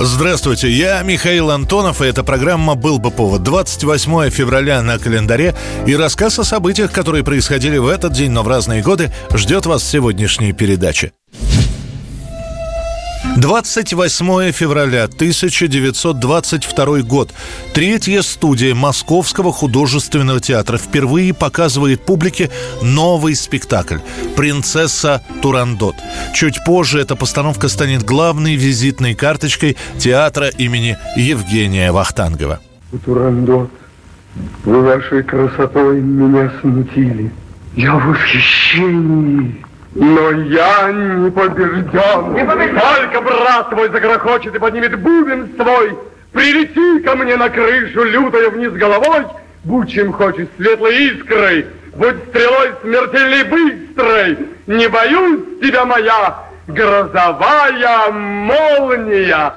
Здравствуйте, я Михаил Антонов, и эта программа «Был бы повод». 28 февраля на календаре, и рассказ о событиях, которые происходили в этот день, но в разные годы, ждет вас сегодняшней передаче. 28 февраля 1922 год. Третья студия Московского художественного театра впервые показывает публике новый спектакль «Принцесса Турандот». Чуть позже эта постановка станет главной визитной карточкой театра имени Евгения Вахтангова. Турандот, вы вашей красотой меня смутили. Я в восхищении. Но я не побежден. Не побежден. Только брат твой загрохочет и поднимет бубен свой. Прилети ко мне на крышу, лютая вниз головой. Будь чем хочешь светлой искрой, будь стрелой смертельной быстрой. Не боюсь тебя, моя грозовая молния.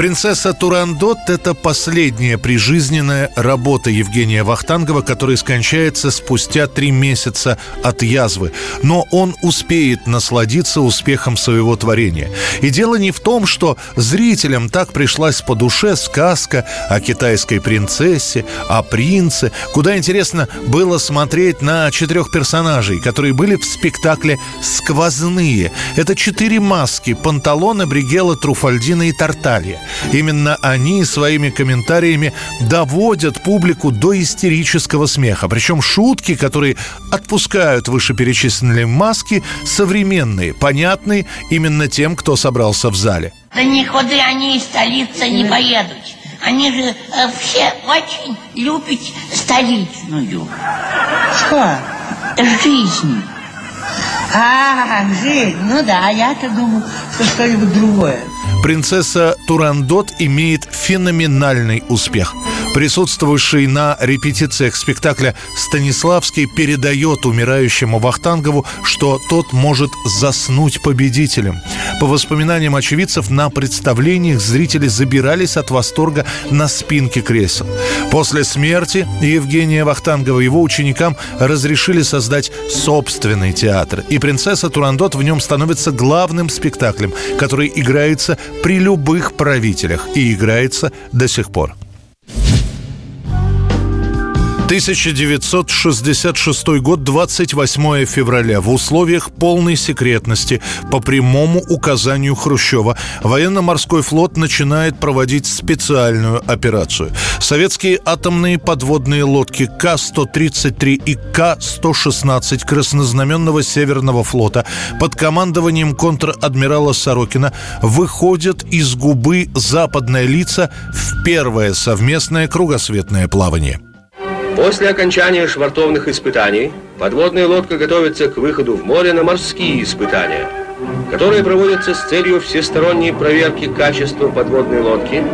Принцесса Турандот – это последняя прижизненная работа Евгения Вахтангова, которая скончается спустя три месяца от язвы. Но он успеет насладиться успехом своего творения. И дело не в том, что зрителям так пришлась по душе сказка о китайской принцессе, о принце. Куда интересно было смотреть на четырех персонажей, которые были в спектакле «Сквозные». Это четыре маски – Панталона, Бригела, Труфальдина и Тарталья. Именно они своими комментариями доводят публику до истерического смеха. Причем шутки, которые отпускают вышеперечисленные маски, современные, понятные именно тем, кто собрался в зале. Да никуда они из столицы не поедут. Они же э, все очень любят столичную. Что? Жизнь. А, жизнь. Ну да, я-то думал, что что-нибудь другое. Принцесса Турандот имеет феноменальный успех. Присутствовавший на репетициях спектакля Станиславский передает умирающему Вахтангову, что тот может заснуть победителем. По воспоминаниям очевидцев, на представлениях зрители забирались от восторга на спинке кресел. После смерти Евгения Вахтангова его ученикам разрешили создать собственный театр. И «Принцесса Турандот» в нем становится главным спектаклем, который играется при любых правителях и играется до сих пор. 1966 год, 28 февраля. В условиях полной секретности по прямому указанию Хрущева военно-морской флот начинает проводить специальную операцию. Советские атомные подводные лодки К-133 и К-116 Краснознаменного Северного флота под командованием контр-адмирала Сорокина выходят из губы западная лица в первое совместное кругосветное плавание. После окончания швартовных испытаний подводная лодка готовится к выходу в море на морские испытания, которые проводятся с целью всесторонней проверки качества подводной лодки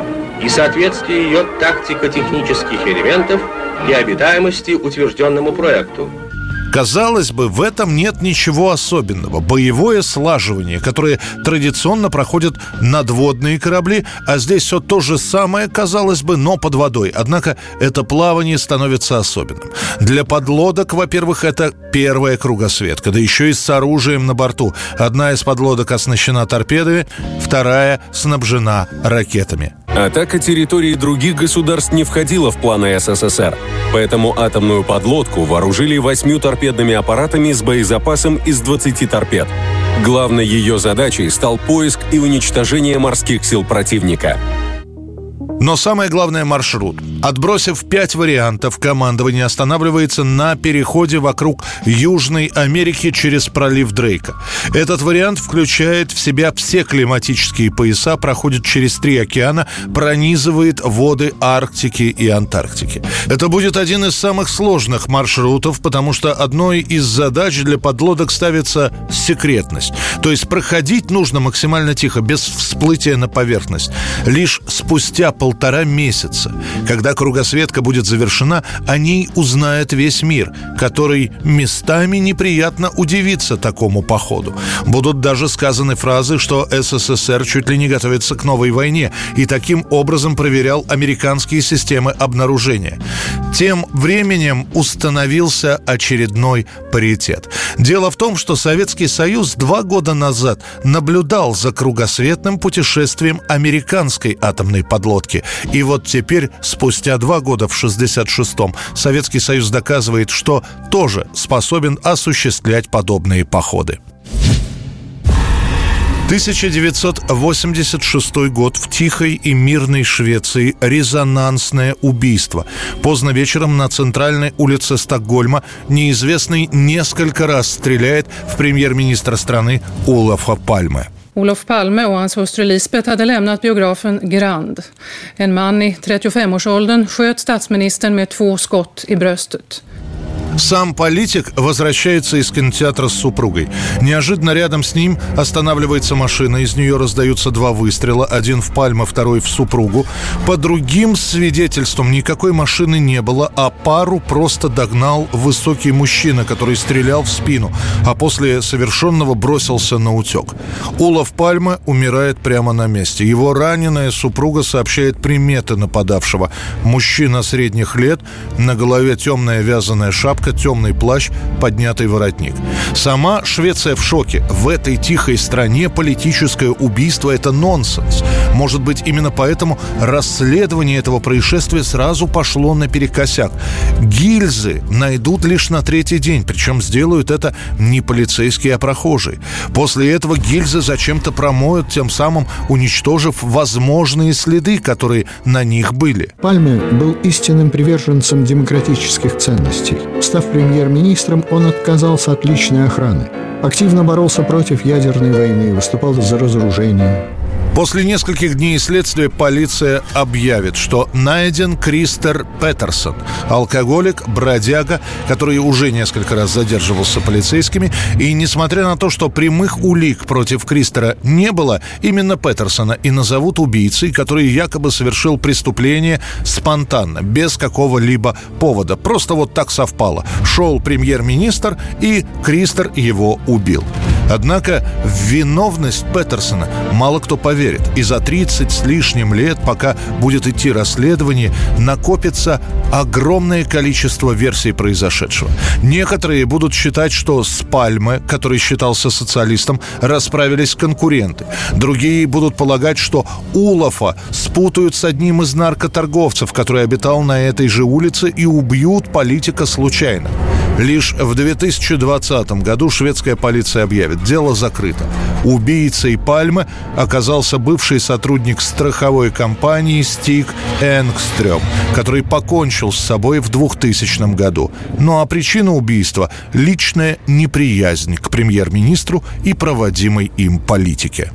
и соответствия ее тактико-технических элементов и обитаемости утвержденному проекту – Казалось бы, в этом нет ничего особенного. Боевое слаживание, которое традиционно проходят надводные корабли, а здесь все то же самое, казалось бы, но под водой. Однако это плавание становится особенным. Для подлодок, во-первых, это первая кругосветка, да еще и с оружием на борту. Одна из подлодок оснащена торпедами, вторая снабжена ракетами. Атака территории других государств не входила в планы СССР, поэтому атомную подлодку вооружили восьмью торпедными аппаратами с боезапасом из 20 торпед. Главной ее задачей стал поиск и уничтожение морских сил противника – но самое главное – маршрут. Отбросив пять вариантов, командование останавливается на переходе вокруг Южной Америки через пролив Дрейка. Этот вариант включает в себя все климатические пояса, проходит через три океана, пронизывает воды Арктики и Антарктики. Это будет один из самых сложных маршрутов, потому что одной из задач для подлодок ставится секретность. То есть проходить нужно максимально тихо, без всплытия на поверхность. Лишь спустя пол полтора месяца. Когда кругосветка будет завершена, о ней узнает весь мир, который местами неприятно удивится такому походу. Будут даже сказаны фразы, что СССР чуть ли не готовится к новой войне и таким образом проверял американские системы обнаружения. Тем временем установился очередной паритет. Дело в том, что Советский Союз два года назад наблюдал за кругосветным путешествием американской атомной подлодки. И вот теперь, спустя два года в 66-м, Советский Союз доказывает, что тоже способен осуществлять подобные походы. 1986 год в тихой и мирной Швеции резонансное убийство. Поздно вечером на центральной улице Стокгольма неизвестный несколько раз стреляет в премьер-министра страны Олафа Пальме. Olof Palme och hans hustru Lisbeth hade lämnat biografen Grand. En man i 35-årsåldern sköt statsministern med två skott i bröstet. Сам политик возвращается из кинотеатра с супругой. Неожиданно рядом с ним останавливается машина. Из нее раздаются два выстрела. Один в Пальма, второй в супругу. По другим свидетельствам никакой машины не было, а пару просто догнал высокий мужчина, который стрелял в спину, а после совершенного бросился на утек. Улов Пальма умирает прямо на месте. Его раненая супруга сообщает приметы нападавшего. Мужчина средних лет, на голове темная вязаная шапка, шапка, темный плащ, поднятый воротник. Сама Швеция в шоке. В этой тихой стране политическое убийство – это нонсенс. Может быть, именно поэтому расследование этого происшествия сразу пошло наперекосяк. Гильзы найдут лишь на третий день, причем сделают это не полицейские, а прохожие. После этого гильзы зачем-то промоют, тем самым уничтожив возможные следы, которые на них были. Пальме был истинным приверженцем демократических ценностей. Став премьер-министром, он отказался от личной охраны. Активно боролся против ядерной войны, выступал за разоружение. После нескольких дней следствия полиция объявит, что найден Кристер Петерсон, алкоголик, бродяга, который уже несколько раз задерживался полицейскими. И несмотря на то, что прямых улик против Кристера не было, именно Петерсона и назовут убийцей, который якобы совершил преступление спонтанно, без какого-либо повода. Просто вот так совпало. Шел премьер-министр, и Кристер его убил. Однако в виновность Петерсона мало кто поверит. И за 30 с лишним лет, пока будет идти расследование, накопится огромное количество версий произошедшего. Некоторые будут считать, что с Пальмы, который считался социалистом, расправились конкуренты. Другие будут полагать, что Улафа спутают с одним из наркоторговцев, который обитал на этой же улице, и убьют политика случайно. Лишь в 2020 году шведская полиция объявит, дело закрыто. Убийцей Пальмы оказался бывший сотрудник страховой компании Стик Энгстрём, который покончил с собой в 2000 году. Ну а причина убийства – личная неприязнь к премьер-министру и проводимой им политике.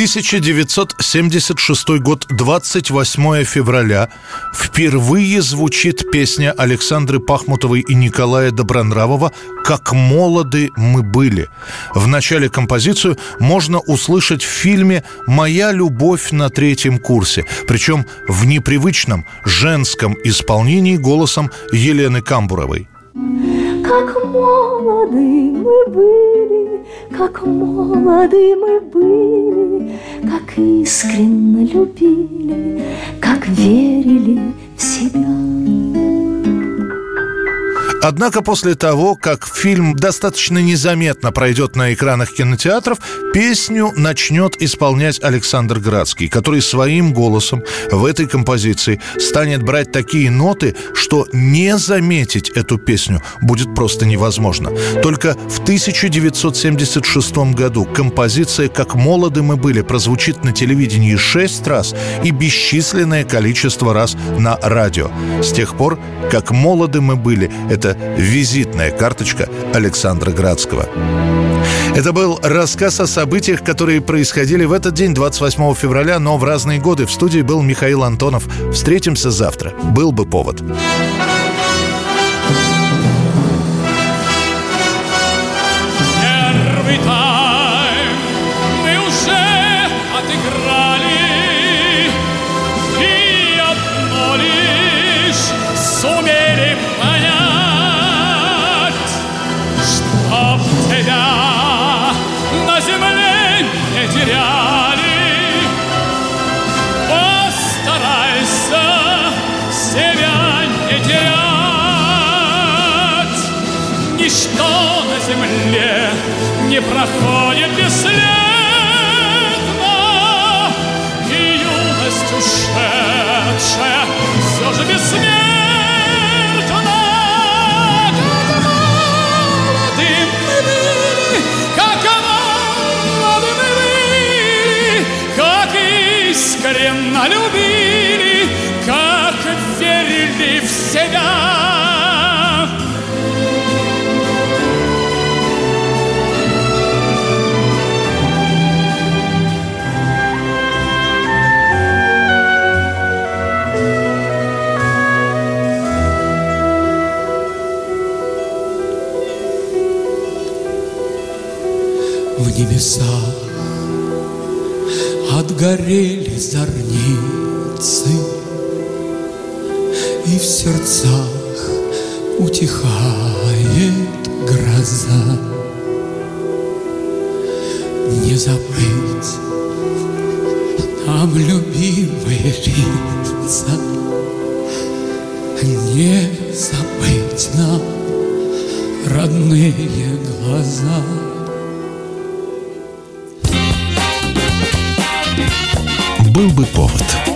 1976 год, 28 февраля. Впервые звучит песня Александры Пахмутовой и Николая Добронравова «Как молоды мы были». В начале композицию можно услышать в фильме «Моя любовь на третьем курсе», причем в непривычном женском исполнении голосом Елены Камбуровой. Как молоды мы были, как молоды мы были, Как искренно любили, как верили в себя. Однако после того, как фильм достаточно незаметно пройдет на экранах кинотеатров, песню начнет исполнять Александр Градский, который своим голосом в этой композиции станет брать такие ноты, что не заметить эту песню будет просто невозможно. Только в 1976 году композиция «Как молоды мы были» прозвучит на телевидении шесть раз и бесчисленное количество раз на радио. С тех пор «Как молоды мы были» — это визитная карточка Александра Градского. Это был рассказ о событиях, которые происходили в этот день, 28 февраля, но в разные годы. В студии был Михаил Антонов. Встретимся завтра. Был бы повод. Земле не проходит бесследно, и юность ушедшая все же бессмертна. Как молоды мы были, как молоды мы были, как искренно любили, как верили в себя. В небесах отгорели зорницы, И в сердцах утихает гроза. Не забыть нам любимые лица, Не забыть нам родные глаза. Был бы повод.